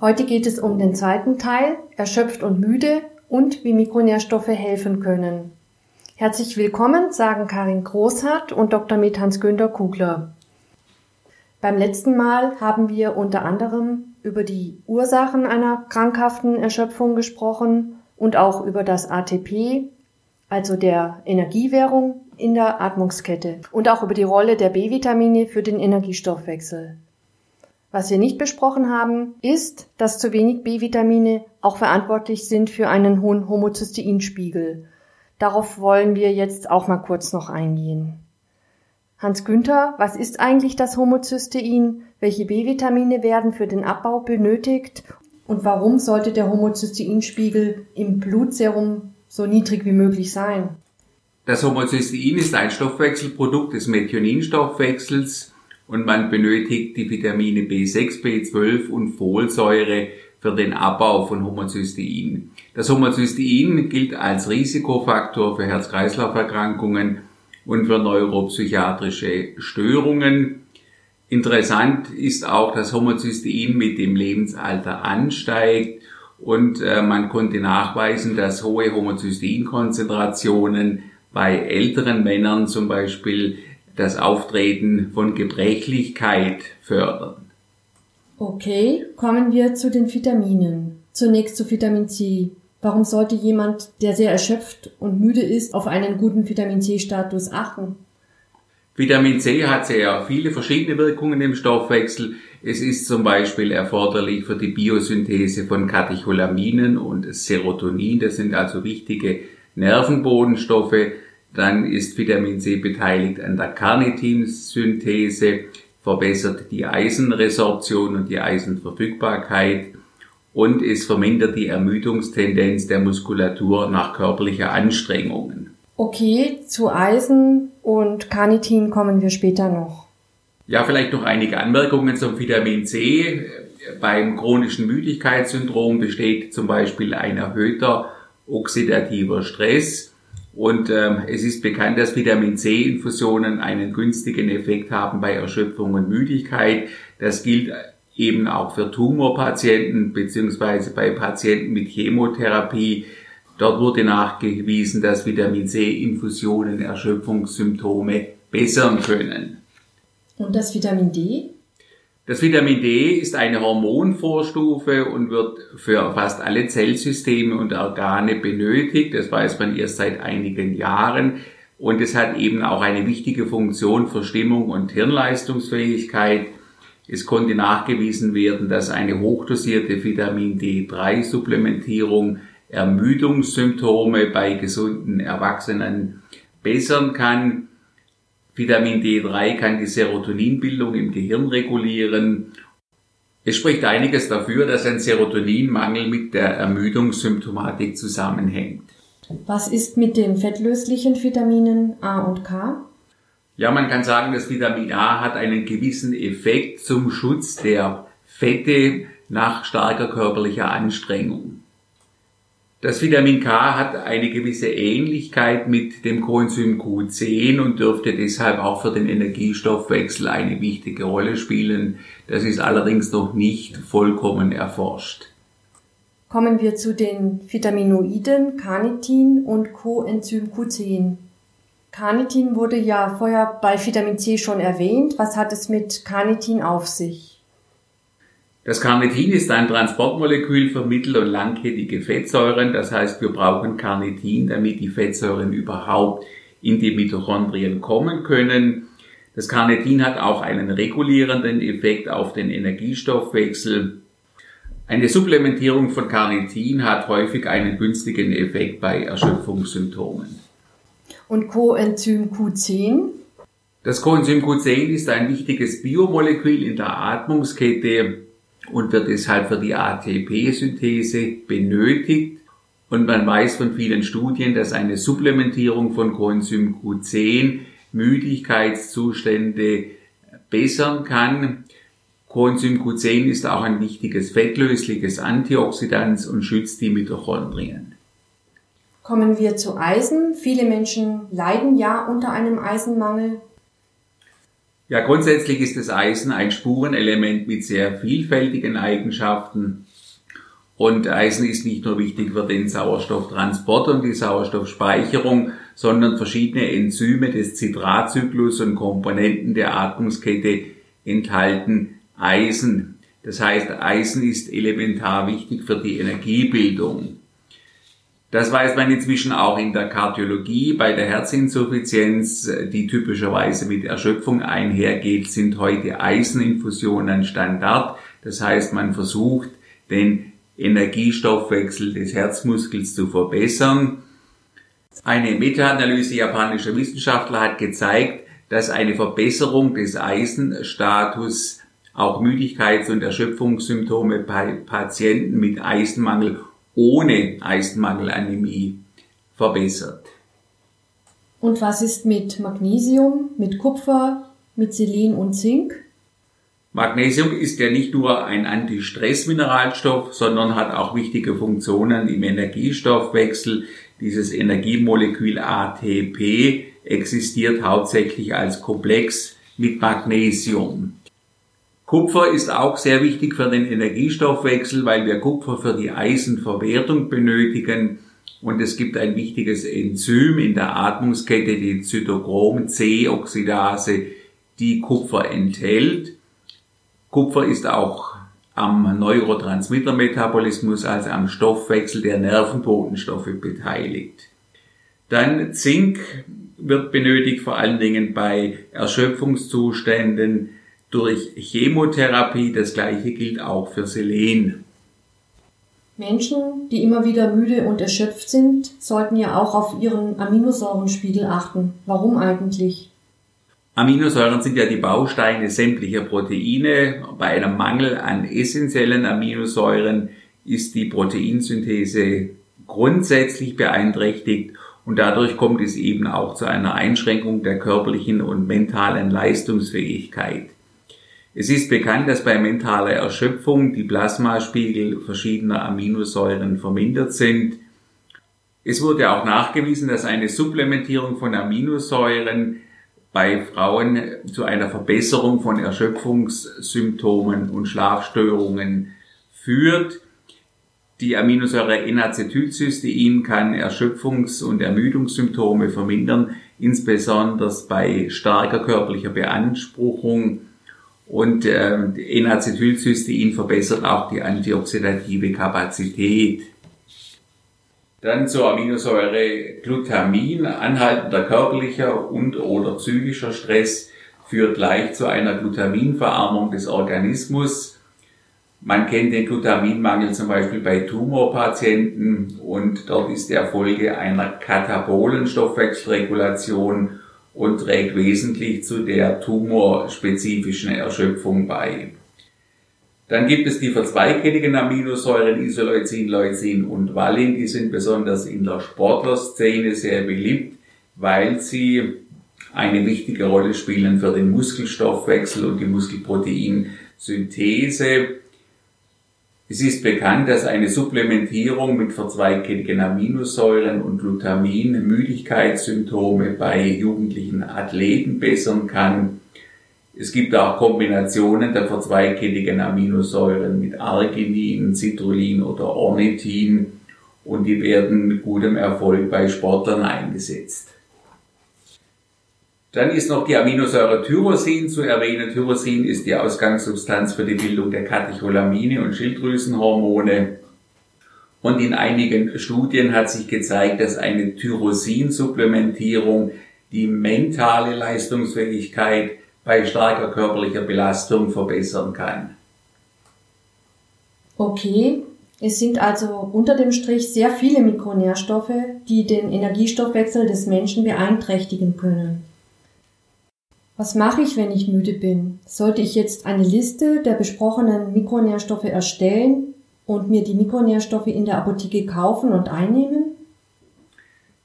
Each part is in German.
Heute geht es um den zweiten Teil, erschöpft und müde und wie Mikronährstoffe helfen können. Herzlich willkommen, sagen Karin Großhardt und Dr. Med Hans-Günter Kugler. Beim letzten Mal haben wir unter anderem über die Ursachen einer krankhaften Erschöpfung gesprochen und auch über das ATP, also der Energiewährung in der Atmungskette und auch über die Rolle der B-Vitamine für den Energiestoffwechsel. Was wir nicht besprochen haben, ist, dass zu wenig B-Vitamine auch verantwortlich sind für einen hohen Homozysteinspiegel. Darauf wollen wir jetzt auch mal kurz noch eingehen. Hans Günther, was ist eigentlich das Homozystein? Welche B-Vitamine werden für den Abbau benötigt? Und warum sollte der Homozysteinspiegel im Blutserum so niedrig wie möglich sein? Das Homozystein ist ein Stoffwechselprodukt des Methioninstoffwechsels und man benötigt die Vitamine B6, B12 und Folsäure für den Abbau von Homozystein. Das Homozystein gilt als Risikofaktor für Herz-Kreislauf-Erkrankungen und für neuropsychiatrische Störungen. Interessant ist auch, dass Homozystein mit dem Lebensalter ansteigt und äh, man konnte nachweisen, dass hohe Homozysteinkonzentrationen bei älteren Männern zum Beispiel das Auftreten von Gebrechlichkeit fördern. Okay, kommen wir zu den Vitaminen. Zunächst zu Vitamin C. Warum sollte jemand, der sehr erschöpft und müde ist, auf einen guten Vitamin C-Status achten? Vitamin C hat sehr viele verschiedene Wirkungen im Stoffwechsel. Es ist zum Beispiel erforderlich für die Biosynthese von Katecholaminen und Serotonin. Das sind also wichtige Nervenbodenstoffe. Dann ist Vitamin C beteiligt an der Carnitinsynthese, verbessert die Eisenresorption und die Eisenverfügbarkeit und es vermindert die Ermüdungstendenz der Muskulatur nach körperlicher Anstrengungen. Okay, zu Eisen und Carnitin kommen wir später noch. Ja, vielleicht noch einige Anmerkungen zum Vitamin C. Beim chronischen Müdigkeitssyndrom besteht zum Beispiel ein erhöhter oxidativer Stress und ähm, es ist bekannt, dass Vitamin C-Infusionen einen günstigen Effekt haben bei Erschöpfung und Müdigkeit. Das gilt eben auch für Tumorpatienten beziehungsweise bei Patienten mit Chemotherapie. Dort wurde nachgewiesen, dass Vitamin C-Infusionen Erschöpfungssymptome bessern können. Und das Vitamin D? Das Vitamin D ist eine Hormonvorstufe und wird für fast alle Zellsysteme und Organe benötigt. Das weiß man erst seit einigen Jahren. Und es hat eben auch eine wichtige Funktion für Stimmung und Hirnleistungsfähigkeit. Es konnte nachgewiesen werden, dass eine hochdosierte Vitamin D3-Supplementierung Ermüdungssymptome bei gesunden Erwachsenen bessern kann. Vitamin D3 kann die Serotoninbildung im Gehirn regulieren. Es spricht einiges dafür, dass ein Serotoninmangel mit der Ermüdungssymptomatik zusammenhängt. Was ist mit den fettlöslichen Vitaminen A und K? Ja, man kann sagen, das Vitamin A hat einen gewissen Effekt zum Schutz der Fette nach starker körperlicher Anstrengung. Das Vitamin K hat eine gewisse Ähnlichkeit mit dem Coenzym Q10 und dürfte deshalb auch für den Energiestoffwechsel eine wichtige Rolle spielen. Das ist allerdings noch nicht vollkommen erforscht. Kommen wir zu den Vitaminoiden Carnitin und Coenzym Q10. Carnitin wurde ja vorher bei Vitamin C schon erwähnt. Was hat es mit Carnitin auf sich? Das Carnitin ist ein Transportmolekül für mittel- und langkettige Fettsäuren. Das heißt, wir brauchen Carnitin, damit die Fettsäuren überhaupt in die Mitochondrien kommen können. Das Carnitin hat auch einen regulierenden Effekt auf den Energiestoffwechsel. Eine Supplementierung von Carnitin hat häufig einen günstigen Effekt bei Erschöpfungssymptomen. Und Coenzym Q10? Das Coenzym Q10 ist ein wichtiges Biomolekül in der Atmungskette und wird deshalb für die ATP-Synthese benötigt. Und man weiß von vielen Studien, dass eine Supplementierung von Coenzym Q10 Müdigkeitszustände bessern kann. Coenzym Q10 ist auch ein wichtiges fettlösliches Antioxidant und schützt die Mitochondrien. Kommen wir zu Eisen. Viele Menschen leiden ja unter einem Eisenmangel. Ja, grundsätzlich ist das Eisen ein Spurenelement mit sehr vielfältigen Eigenschaften. Und Eisen ist nicht nur wichtig für den Sauerstofftransport und die Sauerstoffspeicherung, sondern verschiedene Enzyme des Zitratzyklus und Komponenten der Atmungskette enthalten Eisen. Das heißt, Eisen ist elementar wichtig für die Energiebildung. Das weiß man inzwischen auch in der Kardiologie. Bei der Herzinsuffizienz, die typischerweise mit Erschöpfung einhergeht, sind heute Eiseninfusionen Standard. Das heißt, man versucht, den Energiestoffwechsel des Herzmuskels zu verbessern. Eine Meta-Analyse japanischer Wissenschaftler hat gezeigt, dass eine Verbesserung des Eisenstatus auch Müdigkeits- und Erschöpfungssymptome bei Patienten mit Eisenmangel ohne Eisenmangelanämie verbessert. Und was ist mit Magnesium, mit Kupfer, mit Selen und Zink? Magnesium ist ja nicht nur ein Antistressmineralstoff, sondern hat auch wichtige Funktionen im Energiestoffwechsel. Dieses Energiemolekül ATP existiert hauptsächlich als Komplex mit Magnesium. Kupfer ist auch sehr wichtig für den Energiestoffwechsel, weil wir Kupfer für die Eisenverwertung benötigen. Und es gibt ein wichtiges Enzym in der Atmungskette, die Zytochrom-C-Oxidase, die Kupfer enthält. Kupfer ist auch am Neurotransmittermetabolismus, also am Stoffwechsel der Nervenbotenstoffe beteiligt. Dann Zink wird benötigt vor allen Dingen bei Erschöpfungszuständen, durch Chemotherapie. Das gleiche gilt auch für Selen. Menschen, die immer wieder müde und erschöpft sind, sollten ja auch auf ihren Aminosäurenspiegel achten. Warum eigentlich? Aminosäuren sind ja die Bausteine sämtlicher Proteine. Bei einem Mangel an essentiellen Aminosäuren ist die Proteinsynthese grundsätzlich beeinträchtigt und dadurch kommt es eben auch zu einer Einschränkung der körperlichen und mentalen Leistungsfähigkeit. Es ist bekannt, dass bei mentaler Erschöpfung die Plasmaspiegel verschiedener Aminosäuren vermindert sind. Es wurde auch nachgewiesen, dass eine Supplementierung von Aminosäuren bei Frauen zu einer Verbesserung von Erschöpfungssymptomen und Schlafstörungen führt. Die Aminosäure N-Acetylcystein kann Erschöpfungs- und Ermüdungssymptome vermindern, insbesondere bei starker körperlicher Beanspruchung und äh, N-Acetylcystein verbessert auch die antioxidative Kapazität. Dann zur Aminosäure Glutamin. Anhaltender körperlicher und oder psychischer Stress führt leicht zu einer Glutaminverarmung des Organismus. Man kennt den Glutaminmangel zum Beispiel bei Tumorpatienten und dort ist der Folge einer katabolen Stoffwechselregulation und trägt wesentlich zu der tumorspezifischen Erschöpfung bei. Dann gibt es die verzweigkettigen Aminosäuren Isoleucin, Leucin und Valin. Die sind besonders in der Sportlerszene sehr beliebt, weil sie eine wichtige Rolle spielen für den Muskelstoffwechsel und die Muskelproteinsynthese. Es ist bekannt, dass eine Supplementierung mit verzweigkettigen Aminosäuren und Glutamin Müdigkeitssymptome bei jugendlichen Athleten bessern kann. Es gibt auch Kombinationen der verzweigkettigen Aminosäuren mit Arginin, Citrullin oder Ornithin und die werden mit gutem Erfolg bei Sportlern eingesetzt. Dann ist noch die Aminosäure Tyrosin zu erwähnen. Tyrosin ist die Ausgangssubstanz für die Bildung der Katecholamine und Schilddrüsenhormone. Und in einigen Studien hat sich gezeigt, dass eine Tyrosinsupplementierung die mentale Leistungsfähigkeit bei starker körperlicher Belastung verbessern kann. Okay, es sind also unter dem Strich sehr viele Mikronährstoffe, die den Energiestoffwechsel des Menschen beeinträchtigen können. Was mache ich, wenn ich müde bin? Sollte ich jetzt eine Liste der besprochenen Mikronährstoffe erstellen und mir die Mikronährstoffe in der Apotheke kaufen und einnehmen?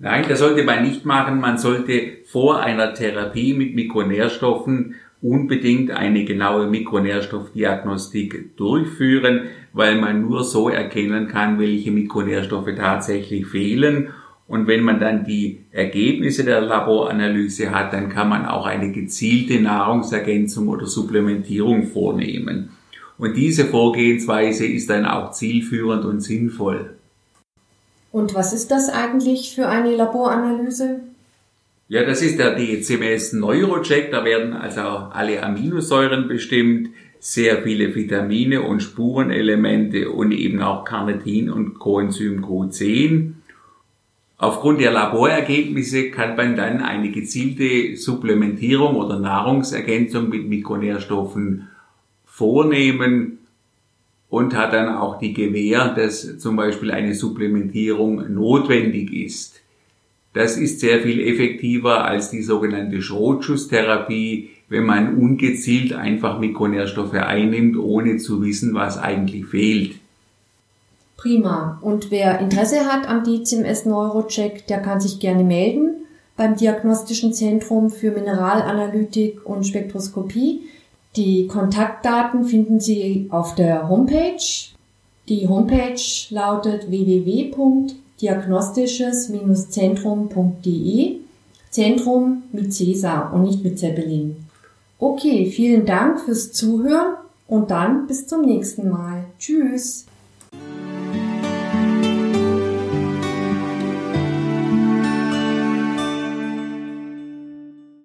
Nein, das sollte man nicht machen. Man sollte vor einer Therapie mit Mikronährstoffen unbedingt eine genaue Mikronährstoffdiagnostik durchführen, weil man nur so erkennen kann, welche Mikronährstoffe tatsächlich fehlen und wenn man dann die Ergebnisse der Laboranalyse hat, dann kann man auch eine gezielte Nahrungsergänzung oder Supplementierung vornehmen. Und diese Vorgehensweise ist dann auch zielführend und sinnvoll. Und was ist das eigentlich für eine Laboranalyse? Ja, das ist der DCMS Neurocheck. Da werden also alle Aminosäuren bestimmt, sehr viele Vitamine und Spurenelemente und eben auch Carnitin und Coenzym Q10. Aufgrund der Laborergebnisse kann man dann eine gezielte Supplementierung oder Nahrungsergänzung mit Mikronährstoffen vornehmen und hat dann auch die Gewähr, dass zum Beispiel eine Supplementierung notwendig ist. Das ist sehr viel effektiver als die sogenannte Schrotschuss-Therapie, wenn man ungezielt einfach Mikronährstoffe einnimmt, ohne zu wissen, was eigentlich fehlt. Prima. Und wer Interesse hat am DCMS Neurocheck, der kann sich gerne melden beim Diagnostischen Zentrum für Mineralanalytik und Spektroskopie. Die Kontaktdaten finden Sie auf der Homepage. Die Homepage lautet www.diagnostisches-zentrum.de. Zentrum mit Cäsar und nicht mit Zeppelin. Okay, vielen Dank fürs Zuhören und dann bis zum nächsten Mal. Tschüss.